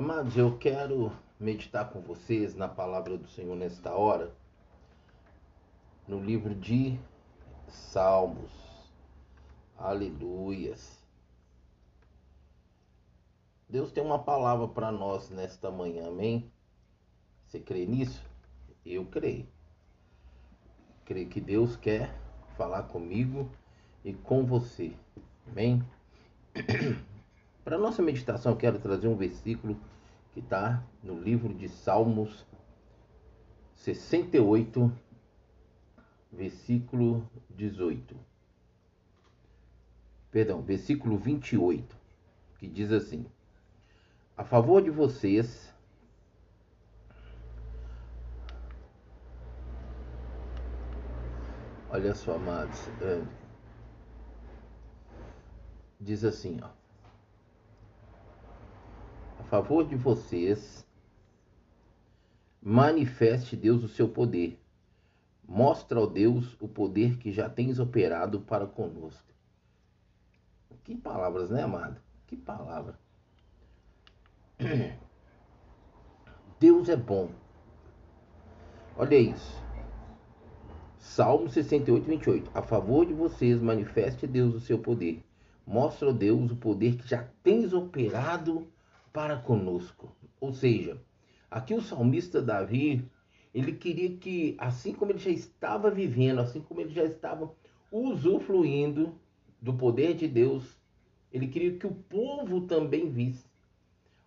Amados, eu quero meditar com vocês na palavra do Senhor nesta hora, no livro de Salmos. Aleluias. Deus tem uma palavra para nós nesta manhã, amém? Você crê nisso? Eu creio. Creio que Deus quer falar comigo e com você, amém? Para nossa meditação, eu quero trazer um versículo que está no livro de Salmos 68, versículo 18. Perdão, versículo 28, que diz assim: A favor de vocês, olha só, amados, é, diz assim, ó favor de vocês, manifeste Deus o seu poder. Mostra ao Deus o poder que já tens operado para conosco. Que palavras, né, amado? Que palavra. Deus é bom. Olha isso. Salmo 68, 28. A favor de vocês, manifeste Deus o seu poder. Mostra ao Deus o poder que já tens operado para conosco. Ou seja, aqui o salmista Davi, ele queria que, assim como ele já estava vivendo, assim como ele já estava usufruindo do poder de Deus, ele queria que o povo também visse.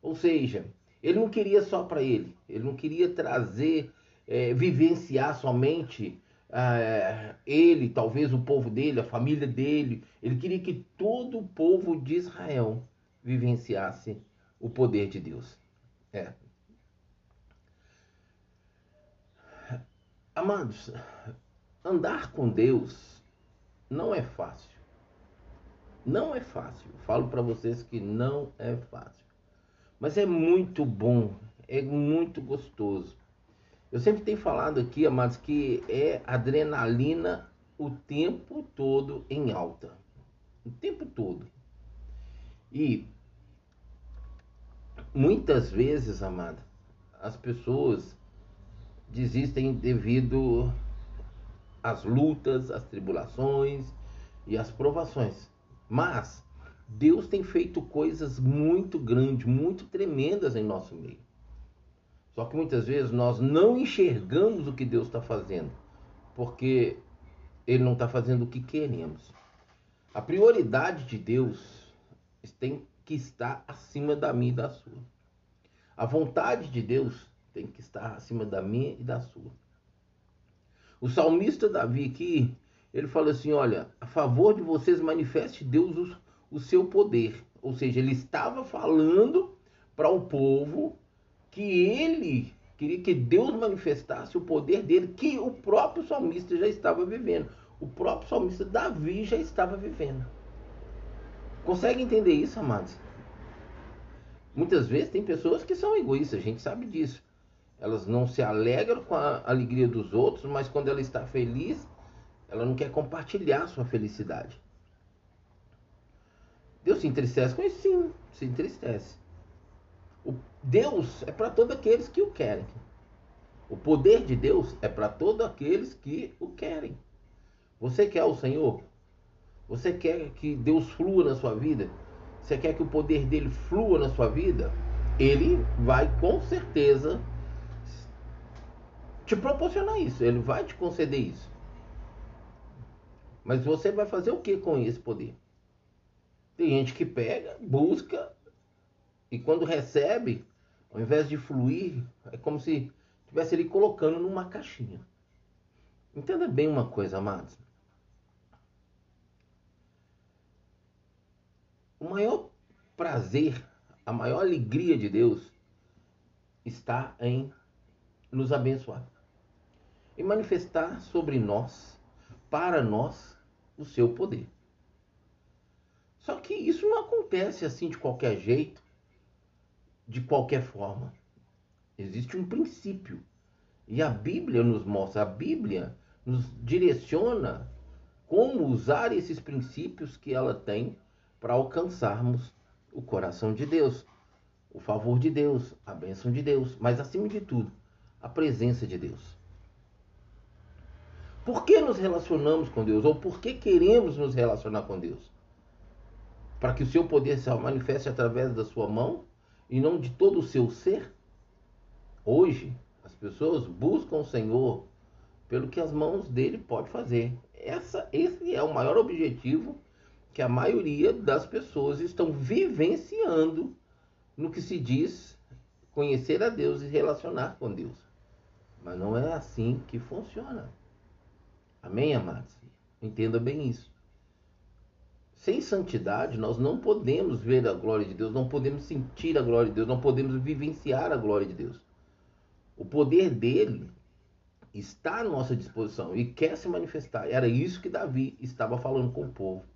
Ou seja, ele não queria só para ele, ele não queria trazer, é, vivenciar somente é, ele, talvez o povo dele, a família dele. Ele queria que todo o povo de Israel vivenciasse o poder de Deus. É. Amados, andar com Deus não é fácil. Não é fácil. Falo para vocês que não é fácil. Mas é muito bom, é muito gostoso. Eu sempre tenho falado aqui, amados, que é adrenalina o tempo todo em alta. O tempo todo. E Muitas vezes, amada, as pessoas desistem devido às lutas, às tribulações e às provações. Mas Deus tem feito coisas muito grandes, muito tremendas em nosso meio. Só que muitas vezes nós não enxergamos o que Deus está fazendo, porque Ele não está fazendo o que queremos. A prioridade de Deus tem que está acima da minha e da sua. A vontade de Deus tem que estar acima da minha e da sua. O salmista Davi aqui, ele fala assim: olha, a favor de vocês manifeste Deus o, o seu poder. Ou seja, ele estava falando para o povo que ele queria que Deus manifestasse o poder dele, que o próprio salmista já estava vivendo. O próprio salmista Davi já estava vivendo. Consegue entender isso, amados? Muitas vezes tem pessoas que são egoístas, a gente sabe disso. Elas não se alegram com a alegria dos outros, mas quando ela está feliz, ela não quer compartilhar sua felicidade. Deus se entristece com isso? Sim, se entristece. O Deus é para todos aqueles que o querem. O poder de Deus é para todos aqueles que o querem. Você quer o Senhor? Você quer que Deus flua na sua vida? Você quer que o poder dele flua na sua vida? Ele vai com certeza te proporcionar isso. Ele vai te conceder isso. Mas você vai fazer o que com esse poder? Tem gente que pega, busca e quando recebe, ao invés de fluir, é como se estivesse ele colocando numa caixinha. Entenda bem uma coisa, amados. O maior prazer, a maior alegria de Deus está em nos abençoar e manifestar sobre nós, para nós, o seu poder. Só que isso não acontece assim de qualquer jeito, de qualquer forma. Existe um princípio. E a Bíblia nos mostra, a Bíblia nos direciona como usar esses princípios que ela tem para alcançarmos o coração de Deus. o favor de Deus, a bênção de Deus, mas acima de tudo, a presença de Deus. Por que nos relacionamos com Deus? Ou por que queremos nos relacionar com Deus? Para que o seu poder se manifeste através da sua mão e não de todo o seu ser? Hoje, as pessoas buscam o Senhor pelo que as mãos dele pode fazer. Essa, esse é o maior objetivo que a maioria das pessoas estão vivenciando no que se diz conhecer a Deus e relacionar com Deus. Mas não é assim que funciona. Amém, amados? Entenda bem isso. Sem santidade, nós não podemos ver a glória de Deus, não podemos sentir a glória de Deus, não podemos vivenciar a glória de Deus. O poder dele está à nossa disposição e quer se manifestar. Era isso que Davi estava falando com o povo.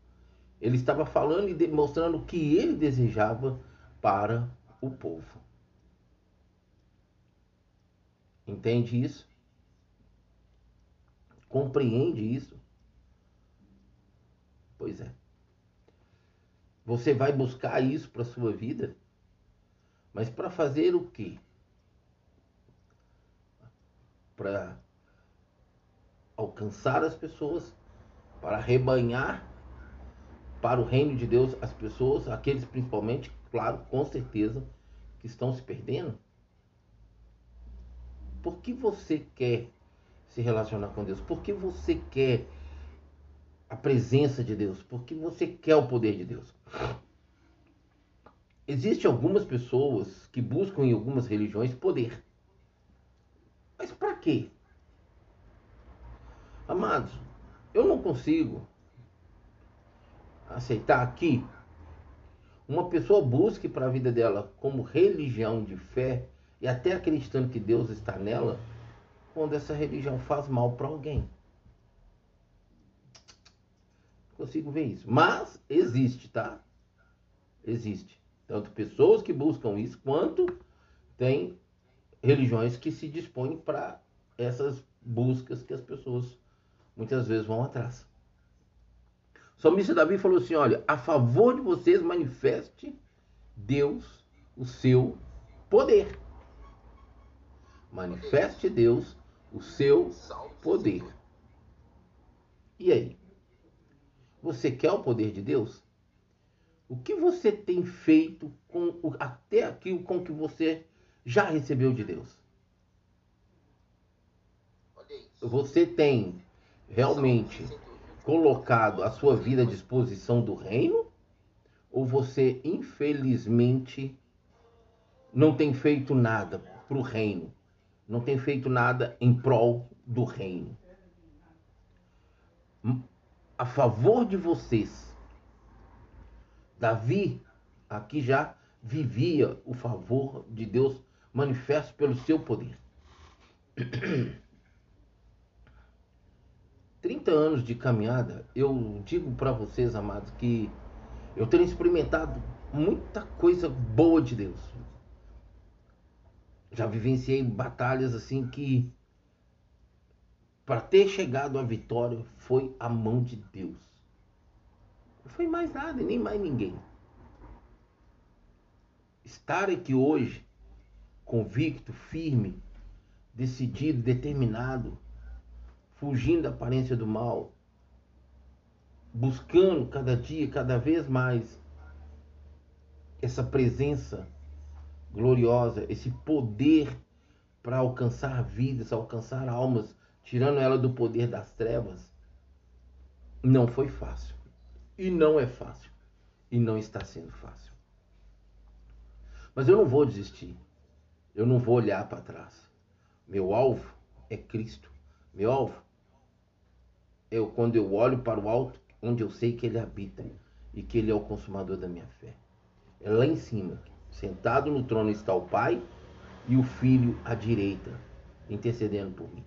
Ele estava falando e demonstrando o que ele desejava para o povo. Entende isso? Compreende isso? Pois é. Você vai buscar isso para sua vida? Mas para fazer o quê? Para alcançar as pessoas, para rebanhar para o reino de Deus as pessoas, aqueles principalmente, claro, com certeza, que estão se perdendo. Por que você quer se relacionar com Deus? Por que você quer a presença de Deus? Por que você quer o poder de Deus? Existem algumas pessoas que buscam em algumas religiões poder. Mas para quê? Amados, eu não consigo aceitar que uma pessoa busque para a vida dela como religião de fé e até acreditando que Deus está nela, quando essa religião faz mal para alguém. Consigo ver isso. Mas existe, tá? Existe. Tanto pessoas que buscam isso, quanto tem religiões que se dispõem para essas buscas que as pessoas muitas vezes vão atrás. O salmista Davi falou assim: olha, a favor de vocês manifeste Deus o seu poder. Manifeste Deus o seu poder. E aí? Você quer o poder de Deus? O que você tem feito com o, até aquilo com que você já recebeu de Deus? Você tem realmente colocado a sua vida à disposição do reino? Ou você, infelizmente, não tem feito nada para o reino? Não tem feito nada em prol do reino? A favor de vocês, Davi aqui já vivia o favor de Deus manifesto pelo seu poder. 30 anos de caminhada, eu digo para vocês, amados, que eu tenho experimentado muita coisa boa de Deus. Já vivenciei batalhas assim que para ter chegado à vitória foi a mão de Deus. Não foi mais nada, nem mais ninguém. Estar aqui hoje, convicto, firme, decidido, determinado, fugindo da aparência do mal, buscando cada dia, cada vez mais essa presença gloriosa, esse poder para alcançar vidas, alcançar almas, tirando ela do poder das trevas, não foi fácil. E não é fácil. E não está sendo fácil. Mas eu não vou desistir. Eu não vou olhar para trás. Meu alvo é Cristo. Meu alvo eu quando eu olho para o alto, onde eu sei que ele habita e que ele é o consumador da minha fé. É lá em cima, sentado no trono está o Pai e o Filho à direita, intercedendo por mim.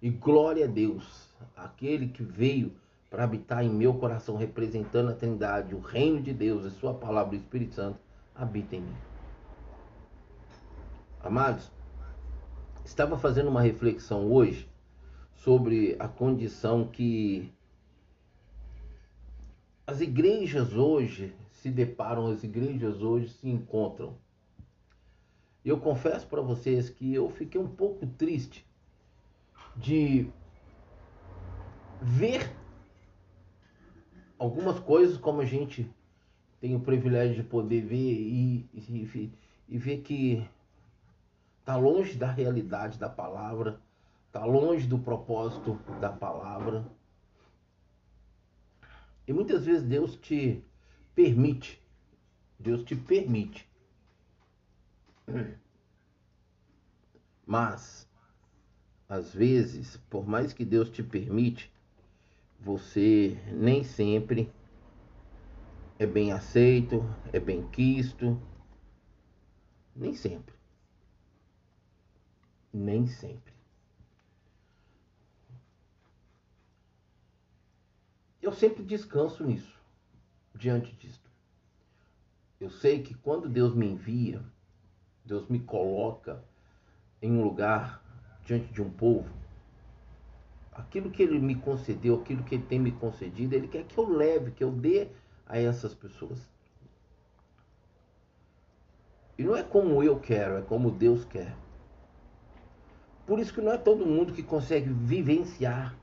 E glória a Deus, aquele que veio para habitar em meu coração, representando a Trindade, o reino de Deus e Sua palavra, o Espírito Santo, habita em mim. Amados, estava fazendo uma reflexão hoje sobre a condição que as igrejas hoje se deparam, as igrejas hoje se encontram. Eu confesso para vocês que eu fiquei um pouco triste de ver algumas coisas como a gente tem o privilégio de poder ver e, e, e ver que está longe da realidade da palavra, está longe do propósito da palavra. E muitas vezes Deus te permite, Deus te permite. Mas, às vezes, por mais que Deus te permite, você nem sempre é bem aceito, é bem quisto. Nem sempre. Nem sempre. Eu sempre descanso nisso, diante disto. Eu sei que quando Deus me envia, Deus me coloca em um lugar diante de um povo, aquilo que ele me concedeu, aquilo que ele tem me concedido, ele quer que eu leve, que eu dê a essas pessoas. E não é como eu quero, é como Deus quer. Por isso que não é todo mundo que consegue vivenciar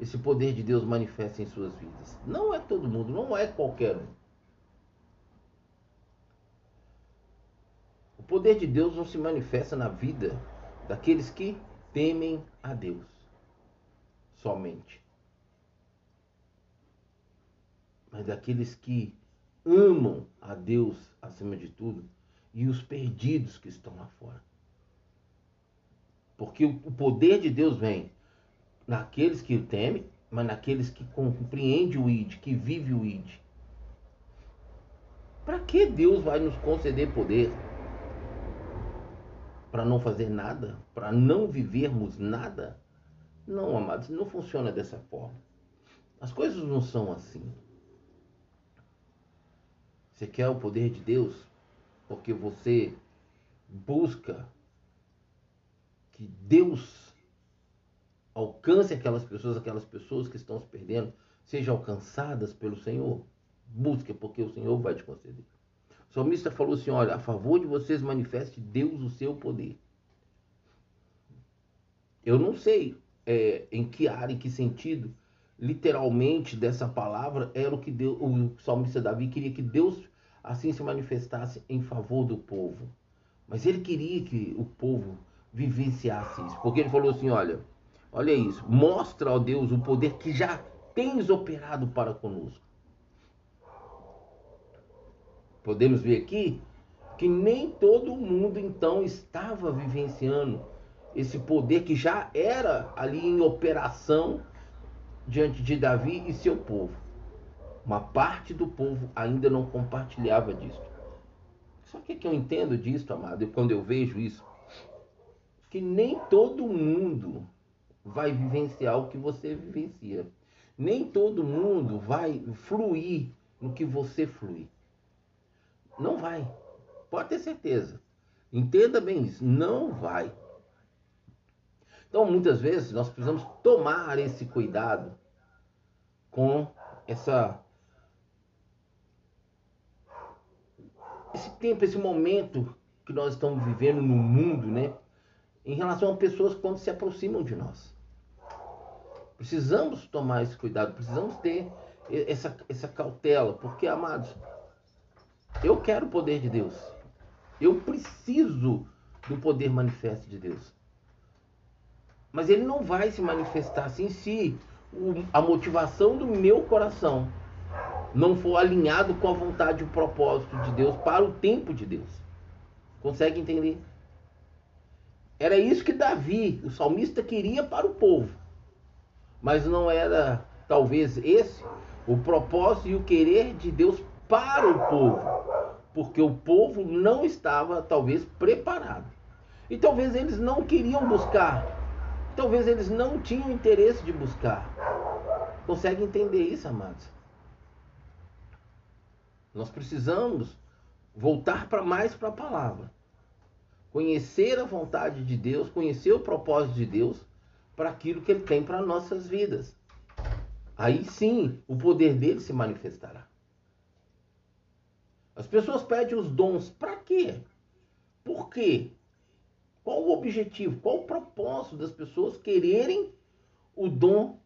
esse poder de Deus manifesta em suas vidas. Não é todo mundo, não é qualquer um. O poder de Deus não se manifesta na vida daqueles que temem a Deus somente, mas daqueles que amam a Deus acima de tudo e os perdidos que estão lá fora. Porque o poder de Deus vem naqueles que o temem, mas naqueles que compreendem o ID, que vive o ID. Para que Deus vai nos conceder poder? Para não fazer nada? Para não vivermos nada? Não, amados, não funciona dessa forma. As coisas não são assim. Você quer o poder de Deus porque você busca que Deus alcance aquelas pessoas, aquelas pessoas que estão se perdendo, sejam alcançadas pelo Senhor. Busque, porque o Senhor vai te conceder. O salmista falou assim: olha, a favor de vocês manifeste Deus o seu poder. Eu não sei é, em que área, em que sentido, literalmente dessa palavra era o que Deus, o salmista Davi queria que Deus assim se manifestasse em favor do povo. Mas ele queria que o povo vivenciasse isso, porque ele falou assim: olha, olha isso, mostra ao Deus o poder que já tens operado para conosco. Podemos ver aqui que nem todo mundo então estava vivenciando esse poder que já era ali em operação diante de Davi e seu povo. Uma parte do povo ainda não compartilhava disso. Só que, que eu entendo disso, amado, quando eu vejo isso, que nem todo mundo vai vivenciar o que você vivencia. Nem todo mundo vai fluir no que você flui. Não vai. Pode ter certeza. Entenda bem isso. Não vai. Então, muitas vezes, nós precisamos tomar esse cuidado com essa esse tempo, esse momento que nós estamos vivendo no mundo, né? Em relação a pessoas quando se aproximam de nós. Precisamos tomar esse cuidado, precisamos ter essa, essa cautela, porque, amados, eu quero o poder de Deus. Eu preciso do poder manifesto de Deus. Mas ele não vai se manifestar assim se a motivação do meu coração não for alinhado com a vontade e o propósito de Deus para o tempo de Deus. Consegue entender? Era isso que Davi, o salmista, queria para o povo. Mas não era, talvez, esse o propósito e o querer de Deus para o povo. Porque o povo não estava, talvez, preparado. E talvez eles não queriam buscar talvez eles não tinham interesse de buscar. Consegue entender isso, amados? Nós precisamos voltar para mais para a palavra. Conhecer a vontade de Deus, conhecer o propósito de Deus para aquilo que ele tem para nossas vidas. Aí sim, o poder dele se manifestará. As pessoas pedem os dons para quê? Por quê? Qual o objetivo? Qual o propósito das pessoas quererem o dom,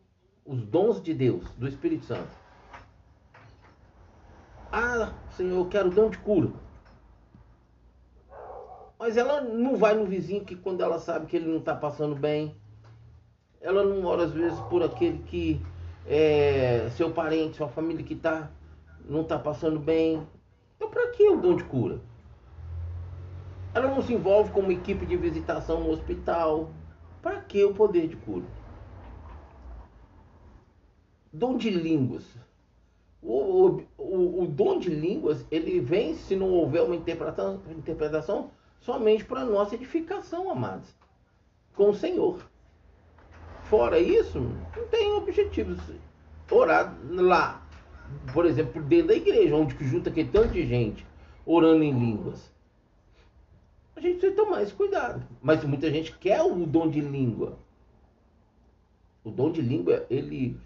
os dons de Deus, do Espírito Santo? Ah, Senhor, eu quero o dom de cura. Mas ela não vai no vizinho que quando ela sabe que ele não está passando bem. Ela não ora às vezes por aquele que é seu parente, sua família que tá, não está passando bem. Então para que o dom de cura? Ela não se envolve com uma equipe de visitação no hospital. Para que o poder de cura? Dom de línguas. O, o, o, o, dom de línguas, ele vem, se não houver uma interpretação, interpretação somente para nossa edificação, amados, com o Senhor. Fora isso, não tem objetivos. Orar lá, por exemplo, dentro da igreja, onde junta aquele tanto de gente orando em línguas. A gente precisa tomar esse cuidado. Mas muita gente quer o dom de língua. O dom de língua, ele.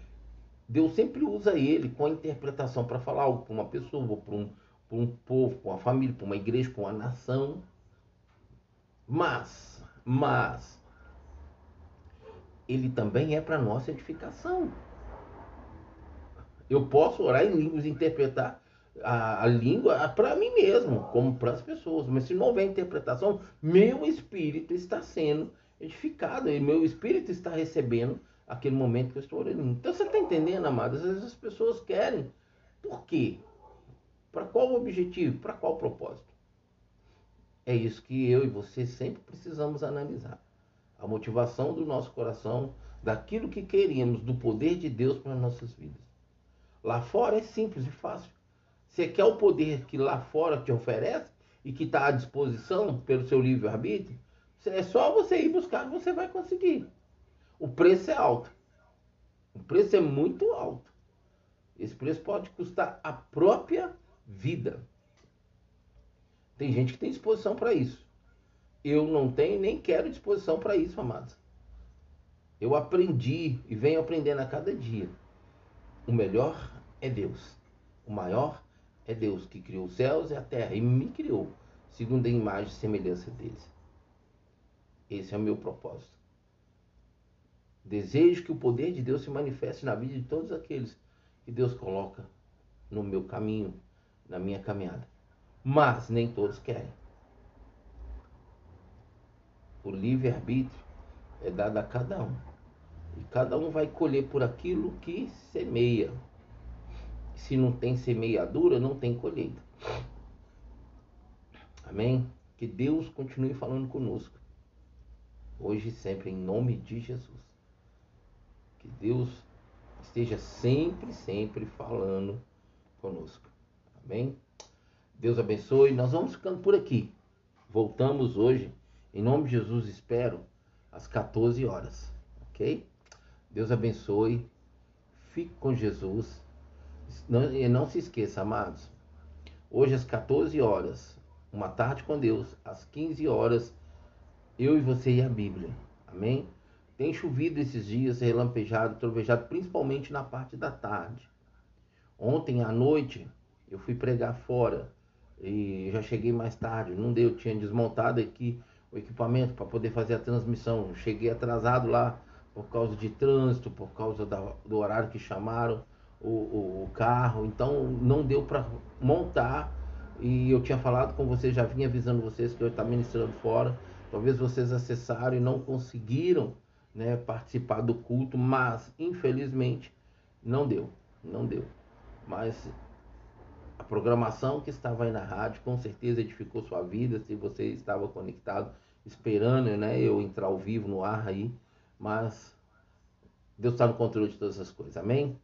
Deus sempre usa ele com a interpretação para falar algo para uma pessoa, para um, para um povo, para uma família, para uma igreja, para uma nação. Mas, mas, ele também é para nossa edificação. Eu posso orar em línguas interpretar a, a língua para mim mesmo, como para as pessoas. Mas se não houver interpretação, meu espírito está sendo edificado e meu espírito está recebendo aquele momento que eu estou orando. Então você está entendendo, amado? Às vezes as pessoas querem. Por quê? Para qual objetivo? Para qual propósito? É isso que eu e você sempre precisamos analisar. A motivação do nosso coração, daquilo que queríamos, do poder de Deus para nossas vidas. Lá fora é simples e fácil. Você quer o poder que lá fora te oferece e que está à disposição pelo seu livre-arbítrio? É só você ir buscar que você vai conseguir. O preço é alto. O preço é muito alto. Esse preço pode custar a própria vida. Tem gente que tem disposição para isso. Eu não tenho nem quero disposição para isso, amados. Eu aprendi e venho aprendendo a cada dia. O melhor é Deus. O maior é Deus que criou os céus e a terra e me criou, segundo a imagem e semelhança deles. Esse é o meu propósito. Desejo que o poder de Deus se manifeste na vida de todos aqueles que Deus coloca no meu caminho, na minha caminhada. Mas nem todos querem. O livre-arbítrio é dado a cada um. E cada um vai colher por aquilo que semeia. Se não tem semeadura, não tem colheita. Amém? Que Deus continue falando conosco. Hoje e sempre, em nome de Jesus. Que Deus esteja sempre, sempre falando conosco. Amém? Deus abençoe. Nós vamos ficando por aqui. Voltamos hoje, em nome de Jesus, espero, às 14 horas. Ok? Deus abençoe. Fique com Jesus. Não, e não se esqueça, amados. Hoje às 14 horas, uma tarde com Deus, às 15 horas, eu e você e a Bíblia. Amém? Tem chovido esses dias, relampejado, trovejado, principalmente na parte da tarde. Ontem à noite eu fui pregar fora e já cheguei mais tarde, não deu, tinha desmontado aqui o equipamento para poder fazer a transmissão. Cheguei atrasado lá por causa de trânsito, por causa da, do horário que chamaram o, o, o carro, então não deu para montar. E eu tinha falado com vocês, já vinha avisando vocês que eu estava ministrando fora. Talvez vocês acessaram e não conseguiram né, participar do culto, mas infelizmente não deu, não deu. Mas a programação que estava aí na rádio com certeza edificou sua vida, se você estava conectado, esperando né, eu entrar ao vivo no ar aí, mas Deus está no controle de todas as coisas, amém?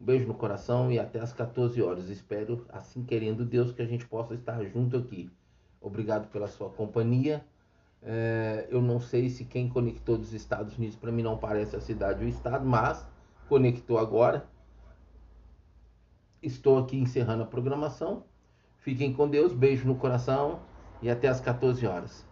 Um beijo no coração e até às 14 horas. Espero, assim querendo Deus, que a gente possa estar junto aqui. Obrigado pela sua companhia. É, eu não sei se quem conectou dos Estados Unidos, para mim não parece a cidade ou o estado, mas conectou agora. Estou aqui encerrando a programação. Fiquem com Deus, beijo no coração e até às 14 horas.